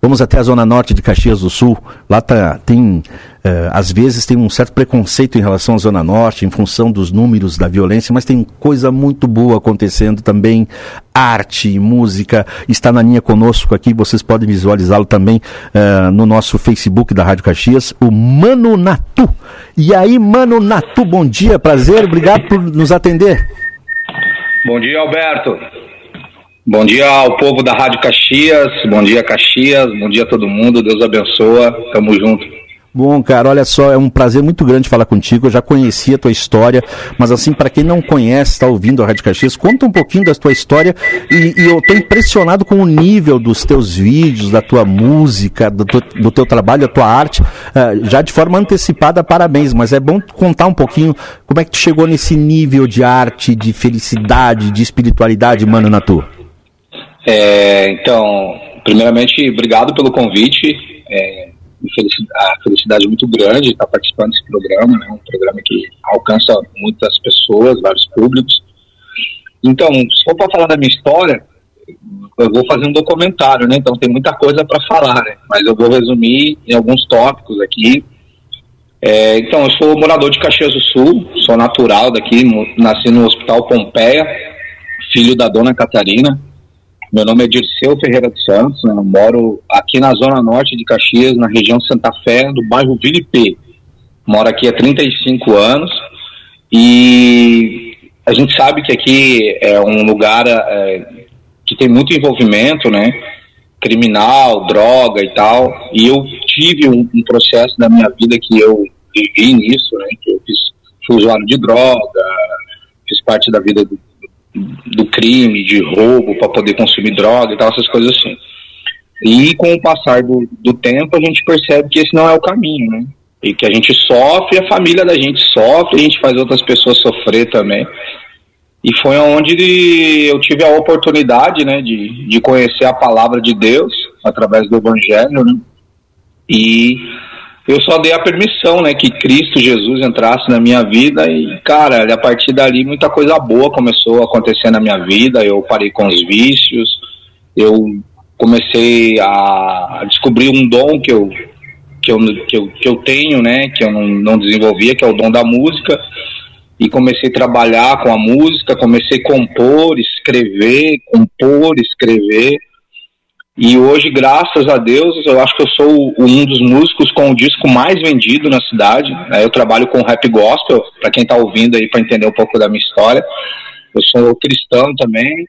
Vamos até a zona norte de Caxias do Sul. Lá tá, tem, uh, às vezes, tem um certo preconceito em relação à zona norte, em função dos números da violência, mas tem coisa muito boa acontecendo também. Arte, música, está na linha conosco aqui. Vocês podem visualizá-lo também uh, no nosso Facebook da Rádio Caxias, o Mano Natu. E aí, Mano Natu, bom dia, prazer, obrigado por nos atender. Bom dia, Alberto. Bom dia ao povo da Rádio Caxias, bom dia Caxias, bom dia a todo mundo, Deus abençoa, tamo junto. Bom, cara, olha só, é um prazer muito grande falar contigo. Eu já conhecia a tua história, mas assim, para quem não conhece, está ouvindo a Rádio Caxias, conta um pouquinho da tua história e, e eu estou impressionado com o nível dos teus vídeos, da tua música, do, do teu trabalho, da tua arte, uh, já de forma antecipada, parabéns, mas é bom contar um pouquinho como é que tu chegou nesse nível de arte, de felicidade, de espiritualidade, mano, na tua. É, então, primeiramente, obrigado pelo convite. É, a felicidade é muito grande estar participando desse programa, né? Um programa que alcança muitas pessoas, vários públicos. Então, se for para falar da minha história, eu vou fazer um documentário, né? Então tem muita coisa para falar, né? Mas eu vou resumir em alguns tópicos aqui. É, então, eu sou morador de Caxias do Sul, sou natural daqui, nasci no Hospital Pompeia, filho da dona Catarina, meu nome é Dirceu Ferreira dos Santos, né? moro aqui na zona norte de Caxias, na região Santa Fé, do bairro Vilipê. Moro aqui há 35 anos e a gente sabe que aqui é um lugar é, que tem muito envolvimento, né? Criminal, droga e tal. E eu tive um, um processo da minha vida que eu vivi nisso, né? Que eu fiz, fui usuário de droga, fiz parte da vida do, do crime, de roubo para poder consumir droga e tal, essas coisas assim. E com o passar do, do tempo a gente percebe que esse não é o caminho, né? E que a gente sofre, a família da gente sofre, a gente faz outras pessoas sofrer também. E foi onde eu tive a oportunidade, né, de, de conhecer a palavra de Deus através do Evangelho, né? E eu só dei a permissão, né, que Cristo Jesus entrasse na minha vida e, cara, a partir dali muita coisa boa começou a acontecer na minha vida. Eu parei com os vícios, eu comecei a descobrir um dom que eu que eu, que eu, que eu tenho, né, que eu não, não desenvolvia, que é o dom da música. E comecei a trabalhar com a música, comecei a compor, escrever, compor, escrever. E hoje, graças a Deus, eu acho que eu sou um dos músicos com o disco mais vendido na cidade. Eu trabalho com rap gospel, para quem está ouvindo aí para entender um pouco da minha história. Eu sou cristão também.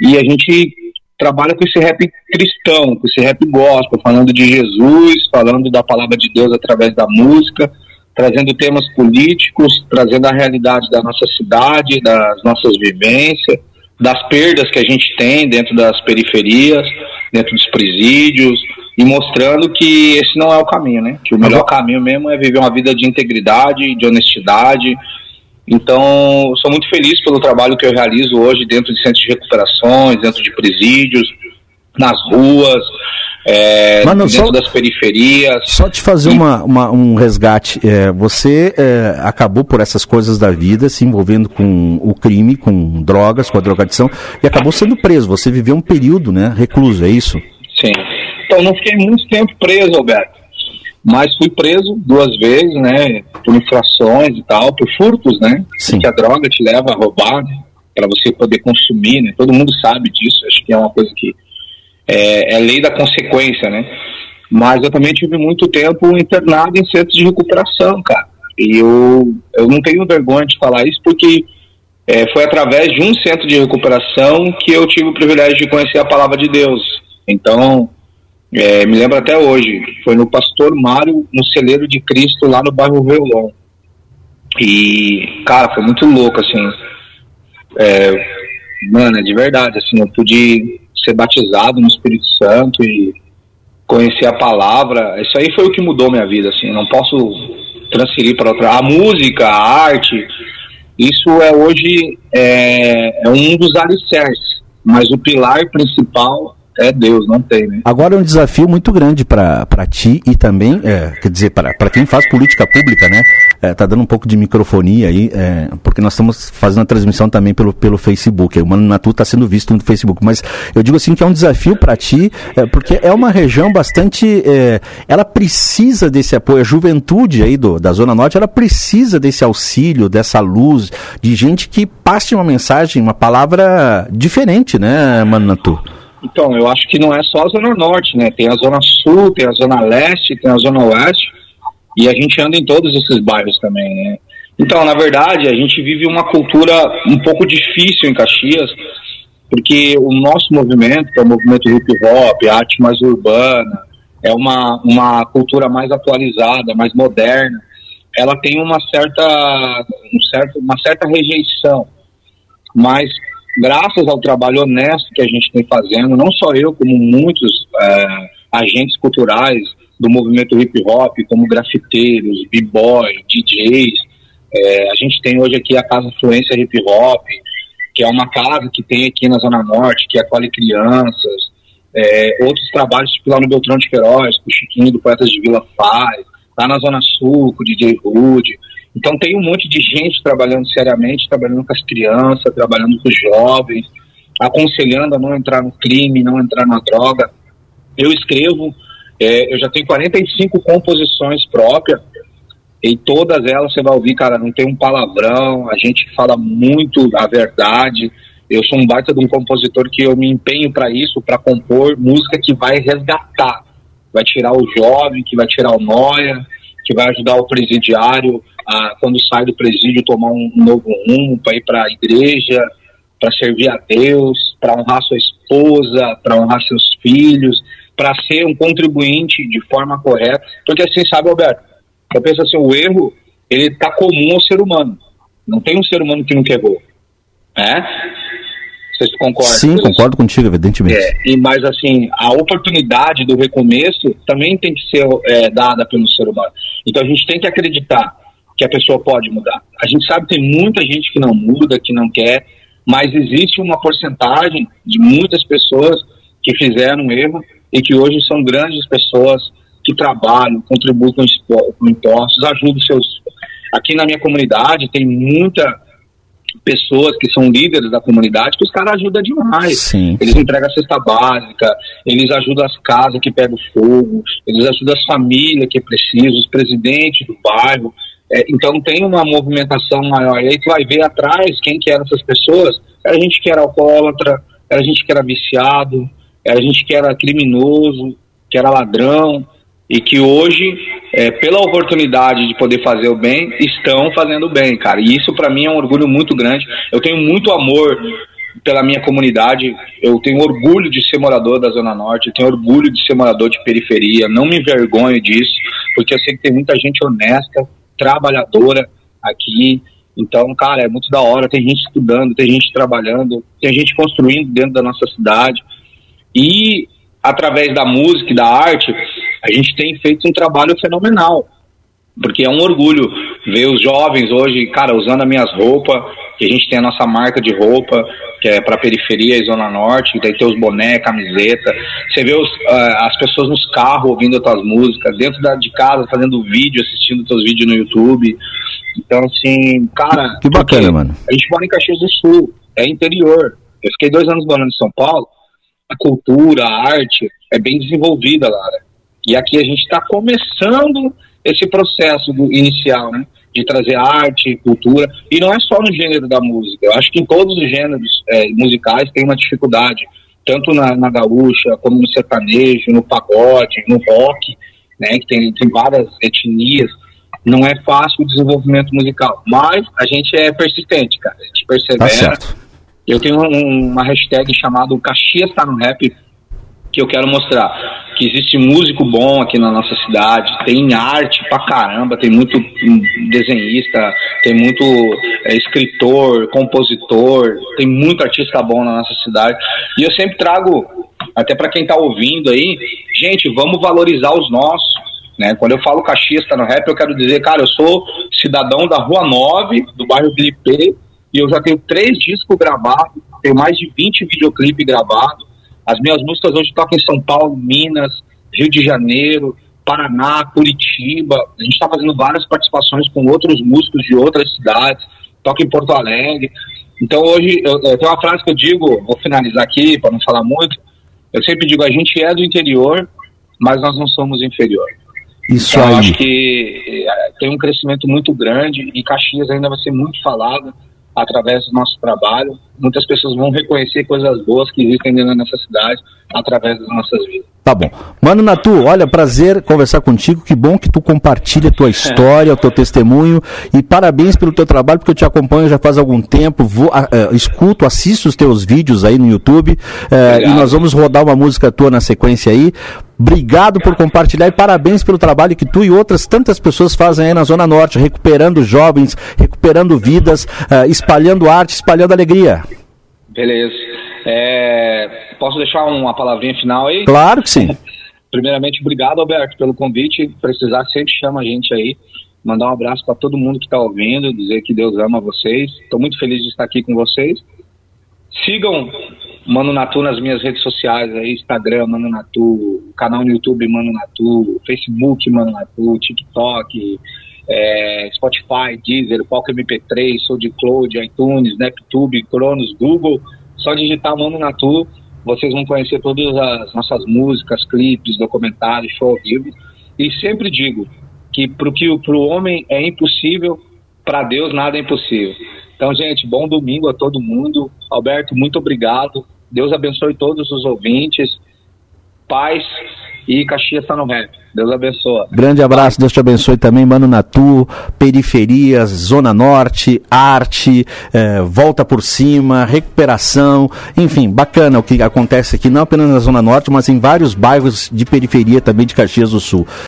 E a gente trabalha com esse rap cristão, com esse rap gospel, falando de Jesus, falando da palavra de Deus através da música, trazendo temas políticos, trazendo a realidade da nossa cidade, das nossas vivências, das perdas que a gente tem dentro das periferias dentro dos presídios e mostrando que esse não é o caminho, né? Que o melhor caminho mesmo é viver uma vida de integridade, de honestidade. Então, sou muito feliz pelo trabalho que eu realizo hoje dentro de centros de recuperações, dentro de presídios, nas ruas, é, Mano, dentro só, das periferias. Só te fazer e... uma, uma, um resgate. É, você é, acabou por essas coisas da vida se envolvendo com o crime, com drogas, com a drogadição, e acabou sendo preso. Você viveu um período, né, recluso, é isso? Sim. Então não fiquei muito tempo preso, Alberto. Mas fui preso duas vezes, né, por infrações e tal, por furtos, né? Sim. Que a droga te leva a roubar, né, para você poder consumir, né? Todo mundo sabe disso. Acho que é uma coisa que é, é lei da consequência, né? Mas eu também tive muito tempo internado em centros de recuperação, cara. E eu, eu não tenho vergonha de falar isso porque é, foi através de um centro de recuperação que eu tive o privilégio de conhecer a palavra de Deus. Então, é, me lembro até hoje, foi no Pastor Mário, no Celeiro de Cristo, lá no bairro Veulon. E, cara, foi muito louco, assim. É, mano, é de verdade, assim, eu pude ser batizado no Espírito Santo e conhecer a palavra, isso aí foi o que mudou minha vida, assim, não posso transferir para outra. A música, a arte, isso é hoje é, é um dos alicerces, mas o pilar principal é Deus, não tem, né? Agora é um desafio muito grande para ti e também, é, quer dizer, para quem faz política pública, né? É, tá dando um pouco de microfonia aí, é, porque nós estamos fazendo a transmissão também pelo, pelo Facebook. O Mano Natu está sendo visto no Facebook, mas eu digo assim que é um desafio para ti, é, porque é uma região bastante, é, ela precisa desse apoio. A juventude aí do, da Zona Norte, ela precisa desse auxílio, dessa luz, de gente que passe uma mensagem, uma palavra diferente, né, Mano Natu? Então, eu acho que não é só a Zona Norte, né? Tem a Zona Sul, tem a Zona Leste, tem a Zona Oeste, e a gente anda em todos esses bairros também, né? Então, na verdade, a gente vive uma cultura um pouco difícil em Caxias, porque o nosso movimento, que é o movimento hip hop, arte mais urbana, é uma, uma cultura mais atualizada, mais moderna, ela tem uma certa, um certo, uma certa rejeição. Mas graças ao trabalho honesto que a gente tem fazendo, não só eu, como muitos é, agentes culturais do movimento hip hop, como grafiteiros, b-boy, DJs, é, a gente tem hoje aqui a Casa Fluência Hip Hop, que é uma casa que tem aqui na Zona Norte, que Acolhe Crianças, é, outros trabalhos, tipo lá no Beltrão de Queiroz, com o Chiquinho do Poetas de Vila faz, lá na Zona Sul, com o DJ Rude, então tem um monte de gente trabalhando seriamente, trabalhando com as crianças, trabalhando com os jovens, aconselhando a não entrar no crime, não entrar na droga. Eu escrevo, é, eu já tenho 45 composições próprias, e todas elas você vai ouvir, cara, não tem um palavrão, a gente fala muito a verdade. Eu sou um baita de um compositor que eu me empenho para isso, para compor música que vai resgatar, vai tirar o jovem, que vai tirar o noia, que vai ajudar o presidiário a, quando sai do presídio, tomar um novo rumo para ir para a igreja, para servir a Deus, para honrar sua esposa, para honrar seus filhos, para ser um contribuinte de forma correta. Porque assim, sabe, Alberto, eu penso assim, o erro, ele está comum ao ser humano. Não tem um ser humano que nunca errou. É? Vocês concordam? Sim, concordo contigo, evidentemente. É, e, mas, assim, a oportunidade do recomeço também tem que ser é, dada pelo ser humano. Então, a gente tem que acreditar que a pessoa pode mudar. A gente sabe que tem muita gente que não muda, que não quer, mas existe uma porcentagem de muitas pessoas que fizeram um erro e que hoje são grandes pessoas que trabalham, contribuem com impostos, ajudam seus. Aqui na minha comunidade tem muita pessoas que são líderes da comunidade que os caras ajudam demais. Sim. Eles entregam a cesta básica, eles ajudam as casas que pegam fogo, eles ajudam as famílias que precisam, os presidentes do bairro. É, então tem uma movimentação maior. E aí tu vai ver atrás quem que eram essas pessoas. Era gente que era alcoólatra, era gente que era viciado, era gente que era criminoso, que era ladrão, e que hoje, é, pela oportunidade de poder fazer o bem, estão fazendo o bem, cara. E isso para mim é um orgulho muito grande. Eu tenho muito amor pela minha comunidade. Eu tenho orgulho de ser morador da Zona Norte, eu tenho orgulho de ser morador de periferia. Não me envergonho disso, porque eu sei que tem muita gente honesta, trabalhadora aqui. Então, cara, é muito da hora. Tem gente estudando, tem gente trabalhando, tem gente construindo dentro da nossa cidade. E através da música e da arte, a gente tem feito um trabalho fenomenal. Porque é um orgulho ver os jovens hoje, cara, usando as minhas roupas, que a gente tem a nossa marca de roupa, que é para periferia e zona norte, daí tem os boné, camiseta. Você vê os, uh, as pessoas nos carros ouvindo as tuas músicas, dentro da, de casa fazendo vídeo, assistindo teus vídeos no YouTube. Então, assim, cara. Que bacana, mano. A gente mora em Caxias do Sul, é interior. Eu fiquei dois anos morando em São Paulo. A cultura, a arte é bem desenvolvida lá. Né? E aqui a gente está começando esse processo do, inicial, né? de trazer arte, cultura, e não é só no gênero da música. Eu acho que em todos os gêneros é, musicais tem uma dificuldade, tanto na, na gaúcha, como no sertanejo, no pagode, no rock, né, que tem, tem várias etnias. Não é fácil o desenvolvimento musical, mas a gente é persistente, cara. A gente persevera. Tá eu tenho um, uma hashtag chamada Caxias tá no rap, que eu quero mostrar que existe músico bom aqui na nossa cidade, tem arte pra caramba, tem muito desenhista, tem muito é, escritor, compositor, tem muito artista bom na nossa cidade. E eu sempre trago, até para quem tá ouvindo aí, gente, vamos valorizar os nossos. Né? Quando eu falo Caxias tá no rap, eu quero dizer, cara, eu sou cidadão da Rua 9, do bairro Felipe, e eu já tenho três discos gravados, tenho mais de 20 videoclipes gravados, As minhas músicas hoje tocam em São Paulo, Minas, Rio de Janeiro, Paraná, Curitiba. A gente está fazendo várias participações com outros músicos de outras cidades, toca em Porto Alegre. Então hoje, eu, eu tenho uma frase que eu digo, vou finalizar aqui para não falar muito. Eu sempre digo, a gente é do interior, mas nós não somos inferior. Isso então, aí. Eu acho que é, tem um crescimento muito grande e Caxias ainda vai ser muito falado através do nosso trabalho. Muitas pessoas vão reconhecer coisas boas que existem dentro dessa cidade através das nossas vidas. Tá bom. Mano Natu, olha, prazer conversar contigo. Que bom que tu compartilha a tua história, o teu testemunho. E parabéns pelo teu trabalho, porque eu te acompanho já faz algum tempo. Vou, uh, escuto, assisto os teus vídeos aí no YouTube. Uh, e nós vamos rodar uma música tua na sequência aí. Obrigado por compartilhar e parabéns pelo trabalho que tu e outras tantas pessoas fazem aí na Zona Norte, recuperando jovens, recuperando vidas, uh, espalhando arte, espalhando alegria. Beleza. É, posso deixar uma palavrinha final aí? Claro que sim. Primeiramente, obrigado, Alberto, pelo convite. Precisar, sempre chama a gente aí. Mandar um abraço para todo mundo que está ouvindo, dizer que Deus ama vocês. Estou muito feliz de estar aqui com vocês. Sigam Mano Natu nas minhas redes sociais aí, Instagram, Mano Natu, canal no YouTube, Mano Natu, Facebook, Mano Natu, TikTok, é, Spotify, Deezer, Palco MP3, SoundCloud, iTunes, NetTube, Cronos, Google. Só digitar Mano Natu, vocês vão conhecer todas as nossas músicas, clipes, documentários, show ao vivo. E sempre digo que para que para o homem é impossível, para Deus nada é impossível. Então, gente, bom domingo a todo mundo. Alberto, muito obrigado. Deus abençoe todos os ouvintes. Paz e Caxias está no rap. Deus abençoe. Grande abraço, Deus te abençoe também, Mano Natu, periferias, Zona Norte, arte, eh, volta por cima, recuperação, enfim, bacana o que acontece aqui, não apenas na Zona Norte, mas em vários bairros de periferia também de Caxias do Sul.